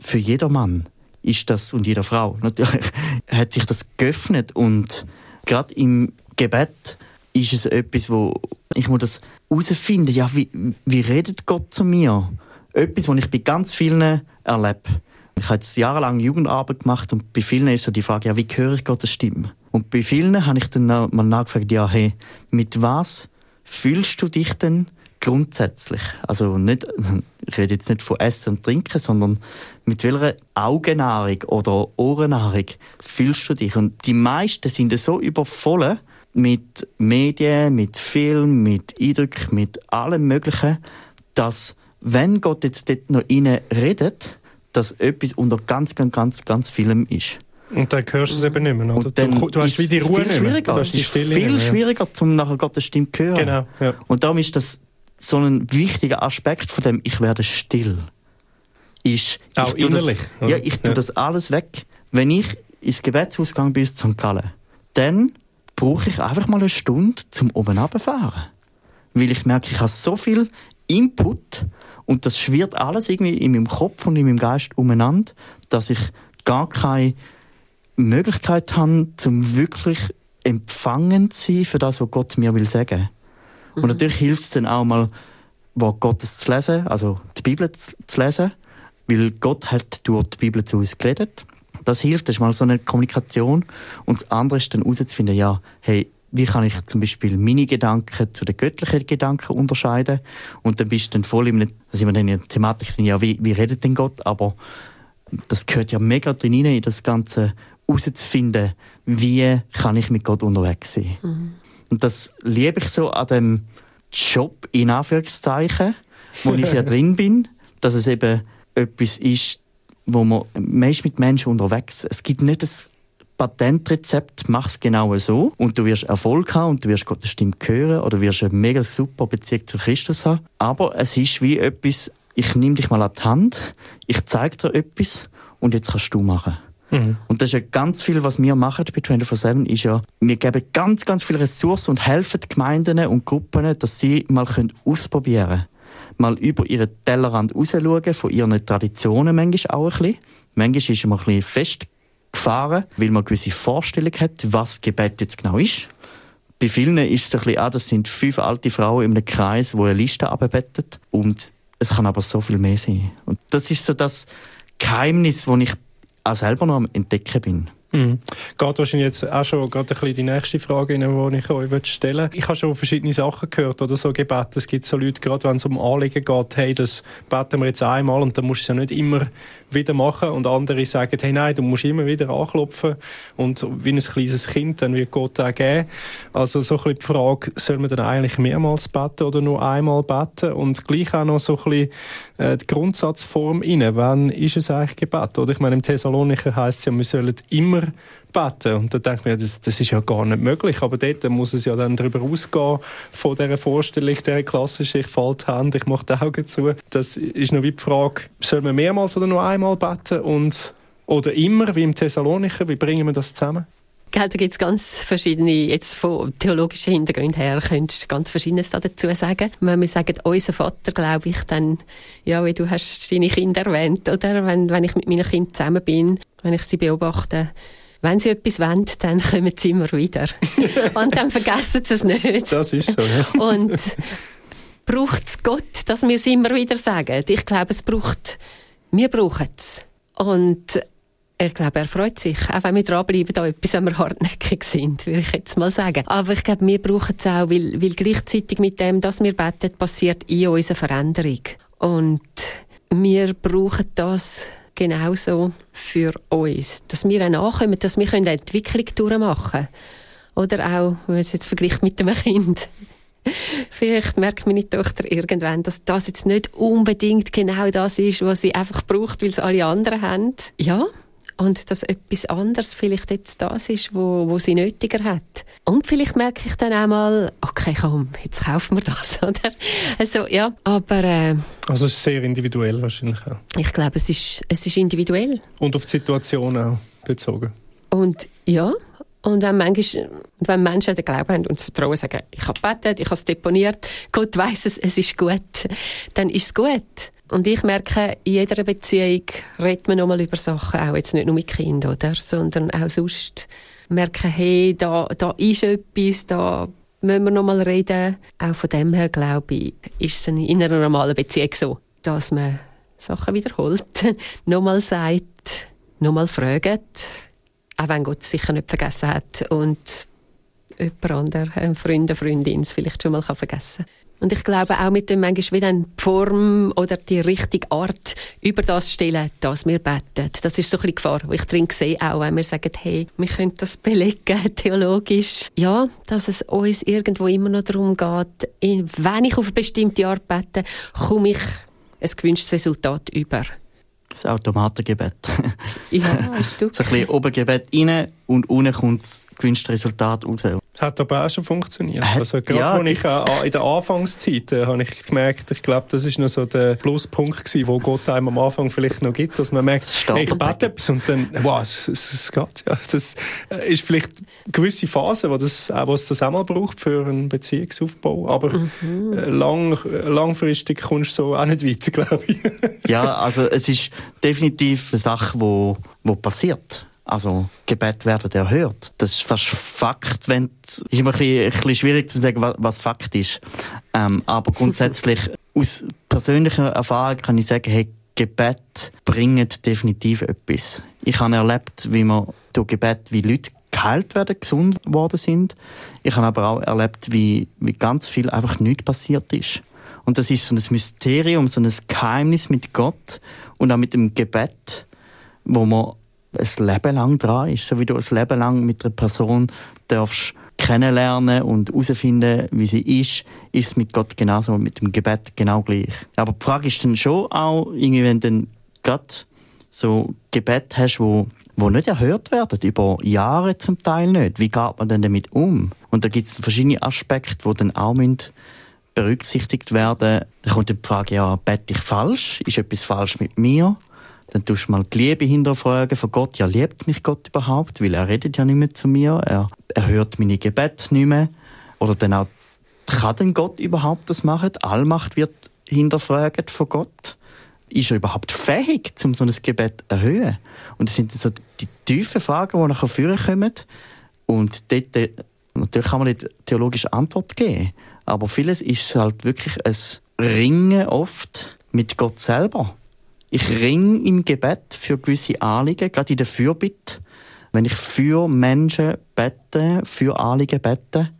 für jedermann ist das und jeder Frau. Natürlich hat sich das geöffnet und gerade im Gebet ist es etwas, wo ich muss das herausfinden, ja, wie, wie redet Gott zu mir? Etwas, was ich bei ganz vielen erlebe. Ich habe jetzt jahrelang Jugendarbeit gemacht und bei vielen ist so die Frage, ja, wie höre ich Gottes Stimme? Und bei vielen habe ich dann mal nachgefragt, ja, hey, mit was fühlst du dich denn grundsätzlich? Also nicht, ich rede jetzt nicht von Essen und Trinken, sondern mit welcher Augennahrung oder Ohrennahrung fühlst du dich? Und die meisten sind so übervoll mit Medien, mit Film, mit Eindruck, mit allem Möglichen, dass wenn Gott jetzt dort noch rein redet, dass etwas unter ganz, ganz, ganz, ganz vielem ist. Und dann hörst du es eben nicht mehr, oder? Du, du, hast wie die Ruhe viel schwieriger. Du hast die Stille viel mehr, schwieriger, um nachher Gottes Stimme zu hören. Genau, ja. Und darum ist das so ein wichtiger Aspekt von dem, ich werde still. Ist, Auch innerlich. Das, ja, ich tue ja. das alles weg. Wenn ich ins Gebetshaus gehe bis St. Gallen, dann brauche ich einfach mal eine Stunde zum oben runterfahren. Weil ich merke, ich habe so viel Input und das schwirrt alles irgendwie in meinem Kopf und in meinem Geist umeinander, dass ich gar keine Möglichkeit habe, zum wirklich empfangen zu sein für das, was Gott mir will sagen. Mhm. Und natürlich hilft es dann auch mal, Wort Gottes zu lesen, also die Bibel zu lesen, weil Gott hat durch die Bibel zu uns geredet. Das hilft, das ist mal so eine Kommunikation. Und das andere ist dann herauszufinden, ja, hey, wie kann ich zum Beispiel meine Gedanken zu den göttlichen Gedanken unterscheiden? Und dann bist du dann voll in, da sind wir dann in der Thematik, ja, wie, wie redet denn Gott? Aber das gehört ja mega drin rein, in das Ganze herauszufinden, wie kann ich mit Gott unterwegs sein. Mhm. Und das liebe ich so an dem Job, in Anführungszeichen, wo ich ja drin bin, dass es eben etwas ist, wo man, ist mit Menschen unterwegs. Es gibt nicht das Patentrezept, mach es genau so und du wirst Erfolg haben und du wirst Gottes Stimme hören oder wirst eine mega super Beziehung zu Christus haben. Aber es ist wie etwas, ich nehme dich mal an die Hand, ich zeige dir etwas und jetzt kannst du machen. Mhm. Und das ist ja ganz viel, was wir machen bei 24-7, ist ja, wir geben ganz, ganz viele Ressourcen und helfen Gemeinden und Gruppen, dass sie mal ausprobieren können mal über ihren Tellerrand rausschauen, von ihren Traditionen manchmal auch ein bisschen. Manchmal ist man ein bisschen festgefahren, weil man gewisse Vorstellung hat, was Gebet jetzt genau ist. Bei vielen ist es ein bisschen, ah, das sind fünf alte Frauen in einem Kreis, die eine Liste abbettet. Und es kann aber so viel mehr sein. Und das ist so das Geheimnis, das ich auch selber noch am Entdecken bin. Mhm. Geht wahrscheinlich jetzt auch schon gerade ein bisschen die nächste Frage, die ich euch stellen will. Ich habe schon verschiedene Sachen gehört oder so Gebete. Es gibt so Leute, gerade wenn es um Anliegen geht, hey, das beten wir jetzt einmal und dann musst du es ja nicht immer wieder machen und andere sagen, hey nein, du musst immer wieder anklopfen und wie ein kleines Kind, dann wird Gott auch geben. Also so ein bisschen die Frage, soll man dann eigentlich mehrmals beten oder nur einmal beten und gleich auch noch so ein bisschen die Grundsatzform inne. Wann ist es eigentlich Gebet? Oder ich meine, im Thessalonicher heißt es ja, wir sollen immer beten. Und da denke ich mir, das, das ist ja gar nicht möglich. Aber dort muss es ja dann darüber ausgehen, von dieser Vorstellung, der klassischen, ich falte die Hände, ich mache die Augen zu. Das ist noch wie die Frage, soll man mehrmals oder nur einmal beten und, oder immer, wie im Thessalonicher, wie bringen wir das zusammen? Gell, da gibt es ganz verschiedene, jetzt von theologischen Hintergründen her, könntest du ganz Verschiedenes dazu sagen. Wenn wir sagen, unser Vater, glaube ich, dann, ja, wie du hast deine Kinder erwähnt, oder? Wenn, wenn ich mit meinen Kindern zusammen bin, wenn ich sie beobachte, wenn sie etwas wollen, dann kommen sie immer wieder. Und dann vergessen sie es nicht. Das ist so, ja. Und braucht es Gott, dass wir es immer wieder sagen? Ich glaube, es braucht, wir brauchen es. Und ich glaube, er freut sich, auch wenn wir dranbleiben, da etwas, wenn wir hartnäckig sind, würde ich jetzt mal sagen. Aber ich glaube, wir brauchen es auch, weil, weil gleichzeitig mit dem, dass wir beten, passiert in uns eine Veränderung. Und wir brauchen das genauso für uns. Dass wir auch nachkommen, dass wir eine Entwicklung durchmachen können. Oder auch, wenn man es jetzt vergleicht mit einem Kind. Vielleicht merkt meine Tochter irgendwann, dass das jetzt nicht unbedingt genau das ist, was sie einfach braucht, weil es alle anderen haben. Ja, und dass etwas anderes vielleicht jetzt das ist, wo, wo sie nötiger hat. Und vielleicht merke ich dann auch mal, okay, komm, jetzt kaufen wir das, oder? Also, ja, aber... Äh, also es ist sehr individuell wahrscheinlich auch. Ich glaube, es ist, es ist individuell. Und auf die Situation auch bezogen. Und ja, und wenn, manchmal, wenn Menschen den Glauben haben und das Vertrauen sagen, ich habe gebetet, ich habe es deponiert, Gott weiß es, es ist gut, dann ist es gut. Und ich merke, in jeder Beziehung redet man nochmal über Sachen, auch jetzt nicht nur mit Kindern, oder? sondern auch sonst. Merken, hey, da, da ist etwas, da müssen wir nochmal reden. Auch von dem her, glaube ich, ist es in einer normalen Beziehung so, dass man Sachen wiederholt, nochmal sagt, nochmal fragt, auch wenn Gott es sicher nicht vergessen hat und jemand anderer, ein Freund, eine Freundin es vielleicht schon mal vergessen kann. Und ich glaube auch mit dem manchmal wieder die Form oder die richtige Art über das stellen, dass wir beten. Das ist so ein bisschen Gefahr, die ich drin sehe, auch wenn wir sagen, hey, wir können das belegen, theologisch. Ja, dass es uns irgendwo immer noch darum geht, wenn ich auf eine bestimmte Art bete, komme ich ein gewünschtes Resultat über. Das Automatengebet. ja, ein Stück. so ein bisschen oben Gebet rein und unten kommt das gewünschte Resultat raus. Hat aber auch schon funktioniert. Hat, also gerade ja, ich in der Anfangszeit äh, habe ich gemerkt, ich glaube, das ist noch so der Pluspunkt gewesen, wo Gott einem am Anfang vielleicht noch gibt, dass man merkt, hey, ich bete etwas und dann, wow, es, es, es geht. Ja, das ist vielleicht eine gewisse Phase, wo, das, wo es das auch mal braucht für einen Beziehungsaufbau, aber mhm. Äh, lang, langfristig kommst du so auch nicht weiter, glaube ich. ja, also es ist definitiv eine Sache, wo passiert. Also Gebet werden erhört. Das ist fast Fakt. Wenn ist immer ein bisschen, ein bisschen schwierig zu sagen, was, Fakt ist. Ähm, aber grundsätzlich aus persönlicher Erfahrung kann ich sagen, hey, Gebet bringt definitiv etwas. Ich habe erlebt, wie man durch Gebet, wie Leute geheilt werden, gesund geworden sind. Ich habe aber auch erlebt, wie, wie ganz viel einfach nichts passiert ist. Und das ist so ein Mysterium, so ein Geheimnis mit Gott und auch mit dem Gebet, wo man ein Leben lang dran ist. So wie du ein Leben lang mit einer Person darfst kennenlernen und herausfinden, wie sie ist, ist es mit Gott genauso, mit dem Gebet genau gleich. Aber die Frage ist dann schon auch, irgendwie, wenn du gerade so Gebet hast, wo, wo nicht erhört werden, über Jahre zum Teil nicht. Wie geht man denn damit um? Und da gibt es verschiedene Aspekte, die dann auch berücksichtigt werden. Da kommt die Frage, ja, bete ich falsch? Ist etwas falsch mit mir? Dann tust du mal die Liebe hinterfragen von Gott. Ja, liebt mich Gott überhaupt? Weil er redet ja nicht mehr zu mir. Er, er hört meine Gebete nicht mehr. Oder dann auch, kann denn Gott überhaupt das machen? Allmacht wird hinterfragt von Gott. Ist er überhaupt fähig, um so ein Gebet zu erhöhen? Und das sind so die tiefen Fragen, die nachher führen kommen. Und dort, äh, natürlich kann man nicht theologische Antwort geben. Aber vieles ist halt wirklich ein Ringen oft mit Gott selber. Ich ringe im Gebet für gewisse Anliegen, gerade in der Fürbitte. Wenn ich für Menschen bete, für Anliegen bete,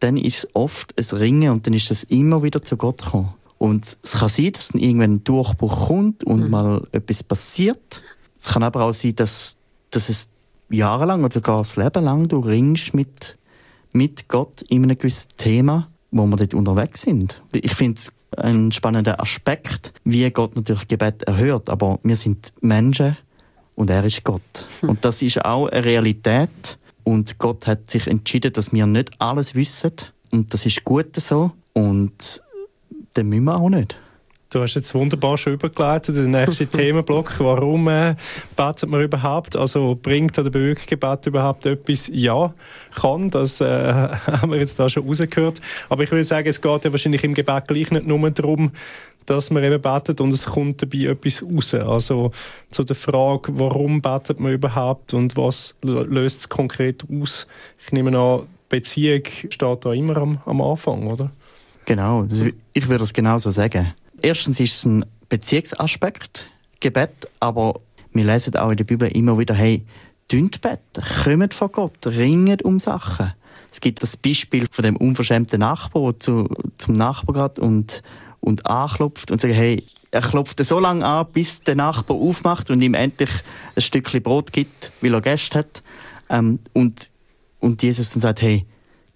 dann ist es oft ein Ringen und dann ist es immer wieder zu Gott gekommen. Und es kann sein, dass dann irgendwann ein Durchbruch kommt und mhm. mal etwas passiert. Es kann aber auch sein, dass, dass es jahrelang oder sogar das Leben lang du ringst mit, mit Gott in einem gewissen Thema, wo wir dort unterwegs sind. Ich finde es ein spannender Aspekt, wie Gott natürlich Gebet erhört. Aber wir sind Menschen und er ist Gott. Hm. Und das ist auch eine Realität. Und Gott hat sich entschieden, dass wir nicht alles wissen. Und das ist gut so. Und dann müssen wir auch nicht. Du hast jetzt wunderbar schon übergeleitet, den nächsten Themenblock. Warum äh, betet man überhaupt? Also bringt der Bewegungsgebet überhaupt etwas? Ja, kann. Das äh, haben wir jetzt da schon rausgehört. Aber ich würde sagen, es geht ja wahrscheinlich im Gebet gleich nicht nur darum, dass man eben betet und es kommt dabei etwas raus. Also zu der Frage, warum betet man überhaupt und was löst es konkret aus? Ich nehme an, Beziehung steht da immer am, am Anfang, oder? Genau, ich würde das genauso sagen. Erstens ist es ein Beziehungsaspekt, Gebet, aber wir lesen auch in der Bibel immer wieder, hey, dünnt beten, kommt von Gott, ringet um Sachen. Es gibt das Beispiel von dem unverschämten Nachbar, der zu, zum Nachbar geht und, und anklopft und sagt, hey, er klopft so lange an, bis der Nachbar aufmacht und ihm endlich ein Stückchen Brot gibt, weil er Gäste hat. Ähm, und, und Jesus dann sagt, hey,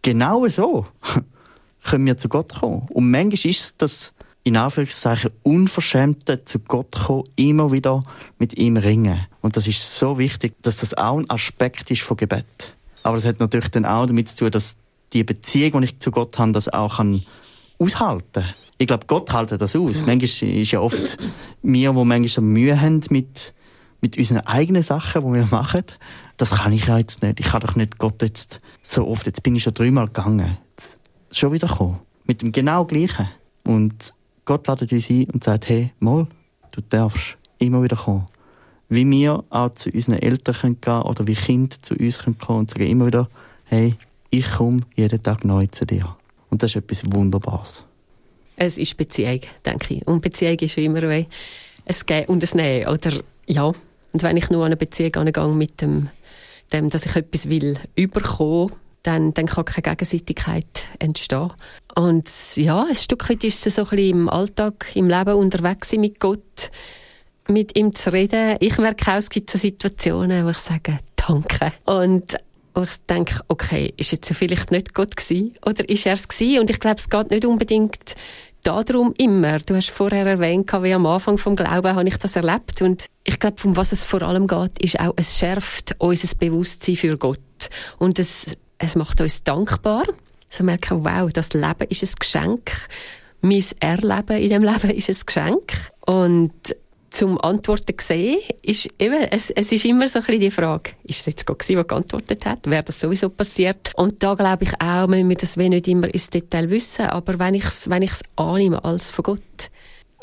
genau so können wir zu Gott kommen. Und manchmal ist das in Anführungszeichen Unverschämte zu Gott kommen, immer wieder mit ihm ringen. Und das ist so wichtig, dass das auch ein Aspekt ist von Gebet. Aber das hat natürlich dann auch damit zu tun, dass die Beziehung, die ich zu Gott habe, das auch kann aushalten kann. Ich glaube, Gott hält das aus. Manchmal ist ja oft wir, die manchmal Mühe haben mit, mit unseren eigenen Sachen, die wir machen. Das kann ich ja jetzt nicht. Ich kann doch nicht Gott jetzt so oft, jetzt bin ich schon dreimal gegangen, jetzt schon wieder kommen. Mit dem genau Gleichen. Und Gott ladet uns ein und sagt, hey, mal, du darfst immer wieder kommen. Wie wir auch zu unseren Eltern gehen können oder wie Kinder zu uns kommen und sagen immer wieder, hey, ich komme jeden Tag neu zu dir. Und das ist etwas Wunderbares. Es ist Beziehung, denke ich. Und Beziehung ist immer ein Gehen und ein Nehmen. Oder, ja. Und wenn ich nur an eine Beziehung angehe mit dem, dem, dass ich etwas will überkommen, dann, dann kann keine Gegenseitigkeit entstehen. Und ja, ein Stück weit ist es so ein bisschen im Alltag, im Leben unterwegs mit Gott, mit ihm zu reden. Ich merke auch, es gibt so Situationen, wo ich sage, danke. Und wo ich denke, okay, ist jetzt vielleicht nicht Gott gewesen, oder ist er es gewesen? Und ich glaube, es geht nicht unbedingt darum immer. Du hast vorher erwähnt, wie am Anfang vom Glauben habe ich das erlebt. Und ich glaube, um was es vor allem geht, ist auch, es schärft unser Bewusstsein für Gott. Und es es macht uns dankbar. So merken, wow, das Leben ist ein Geschenk. Mein Erleben in dem Leben ist ein Geschenk. Und zum Antworten sehen, ist eben, es, es ist immer so ein bisschen die Frage, ist es jetzt Gott gewesen, der geantwortet hat? Wäre das sowieso passiert? Und da glaube ich auch, wenn wir das nicht immer ins Detail wissen, aber wenn ich es wenn ich's annehme als von Gott,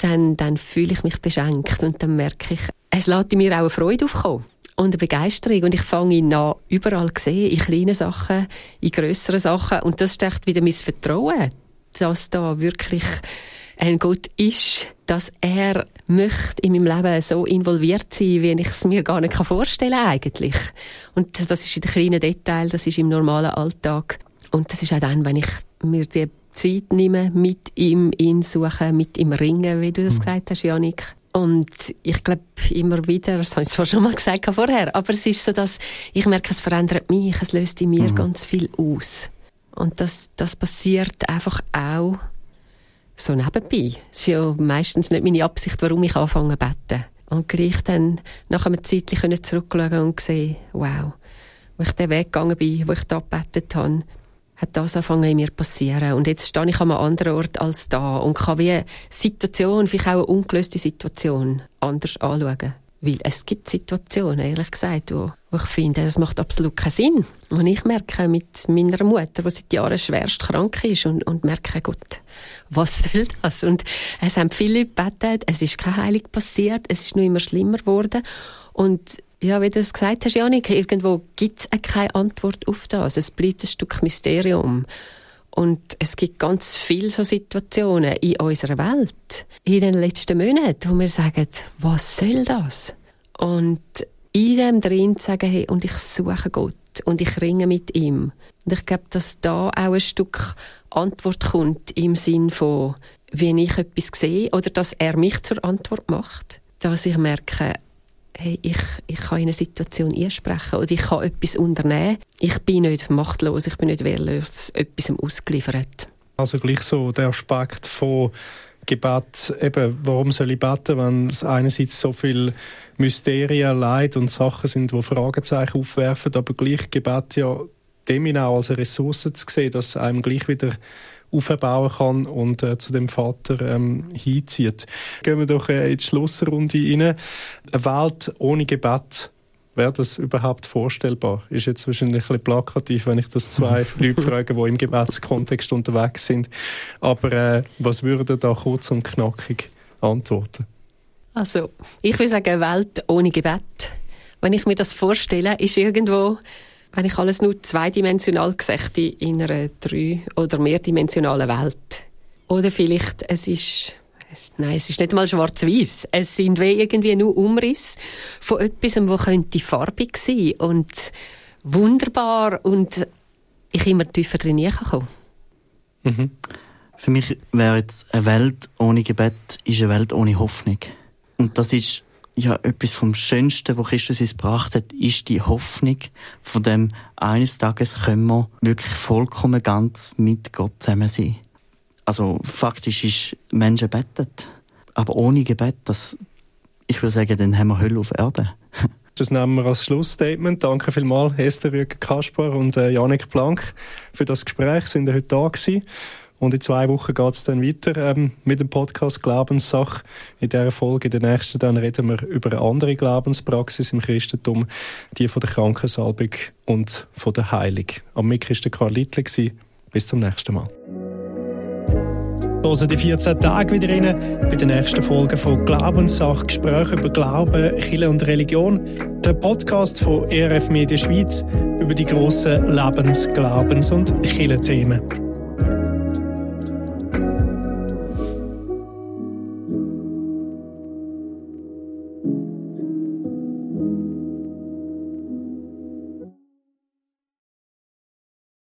dann, dann fühle ich mich beschenkt und dann merke ich, es lässt mir auch eine Freude aufkommen und eine Begeisterung. Und ich fange ihn an, überall zu sehen, in kleinen Sachen, in grösseren Sachen. Und das stärkt wieder mein Vertrauen, dass da wirklich ein Gott ist, dass er möchte in meinem Leben so involviert sein, wie ich es mir gar nicht vorstellen kann eigentlich. Und das ist in den kleinen Details, das ist im normalen Alltag. Und das ist auch dann, wenn ich mir die Zeit nehme, mit ihm ihn suchen, mit ihm ringen, wie du das mhm. gesagt hast, Janik. Und ich glaube immer wieder, das habe ich zwar schon mal gesagt vorher, aber es ist so, dass ich merke, es verändert mich, es löst in mir mhm. ganz viel aus. Und das, das passiert einfach auch so nebenbei. Es ist ja meistens nicht meine Absicht, warum ich anfange zu beten. Und gleich dann nach einem Zeitchen zurückschauen und sehen, wow, wo ich den Weg gegangen bin, wo ich da gebetet habe, hat das angefangen in mir passieren. Und jetzt stehe ich an einem anderen Ort als da und kann wie eine Situation, vielleicht auch eine ungelöste Situation, anders anschauen. Weil es gibt Situationen, ehrlich gesagt, wo, wo ich finde, das macht absolut keinen Sinn. Und ich merke mit meiner Mutter, die seit Jahren schwerst krank ist und, und merke, Gott, was soll das? Und es haben viele gebetet, es ist keine Heilung passiert, es ist nur immer schlimmer geworden. Und ja, wie du es gesagt hast, Janik, irgendwo gibt es keine Antwort auf das. Es bleibt ein Stück Mysterium. Und es gibt ganz viele so Situationen in unserer Welt, in den letzten Monaten, wo wir sagen, was soll das? Und in dem drin zu sagen, hey, und ich suche Gott und ich ringe mit ihm. Und ich glaube, dass da auch ein Stück Antwort kommt im Sinn von, wie ich etwas sehe oder dass er mich zur Antwort macht. Dass ich merke, hey, ich, ich kann in eine Situation einsprechen oder ich kann etwas unternehmen. Ich bin nicht machtlos, ich bin nicht wehrlos etwas ausgeliefert. Also gleich so der Aspekt von Gebet, eben, warum soll ich beten, wenn es einerseits so viel Mysterien, Leid und Sachen sind, die Fragezeichen aufwerfen, aber gleich Gebet ja dem auch als eine Ressource zu sehen, dass einem gleich wieder aufbauen kann und äh, zu dem Vater ähm, hinzieht. Gehen wir doch äh, in die Schlussrunde rein. Eine Welt ohne Gebet, wäre das überhaupt vorstellbar? Ist jetzt wahrscheinlich ein bisschen plakativ, wenn ich das zwei Leute frage, die im Gebetskontext unterwegs sind. Aber äh, was würde da kurz und knackig antworten? Also, ich würde sagen, eine Welt ohne Gebet. Wenn ich mir das vorstelle, ist irgendwo wenn ich alles nur zweidimensional gesagt in einer drei- oder mehrdimensionalen Welt. Oder vielleicht, es ist, es, nein, es ist nicht mal schwarz-weiß. Es sind wie irgendwie nur Umriss von etwas, wo könnte farbig sein und wunderbar und ich immer tiefer drin kommen mhm. Für mich wäre jetzt eine Welt ohne Gebet ist eine Welt ohne Hoffnung. Und das ist ja, etwas vom Schönsten, was Christus uns gebracht hat, ist die Hoffnung von dem, eines Tages können wir wirklich vollkommen ganz mit Gott zusammen sein. Also, faktisch ist Menschen bettet. Aber ohne Gebet, das, ich würde sagen, dann haben wir Hölle auf Erde. Das nehmen wir als Schlussstatement. Danke vielmals, Esther Rüger Kaspar und äh, Janik Blank für das Gespräch. Sind heute da gewesen. Und in zwei Wochen geht es dann weiter ähm, mit dem Podcast Glaubenssache. In dieser Folge, in der nächsten, dann reden wir über eine andere Glaubenspraxis im Christentum, die von der Krankensalbung und von der Heilung. Am Mick war Karl Littler. Bis zum nächsten Mal. Hören die 14 Tage wieder rein bei der nächsten Folge von Glaubenssache, Gespräche über Glauben, Kirche und Religion. Der Podcast von ERF Media Schweiz über die grossen Lebens-, Glaubens- und Kirchenthemen.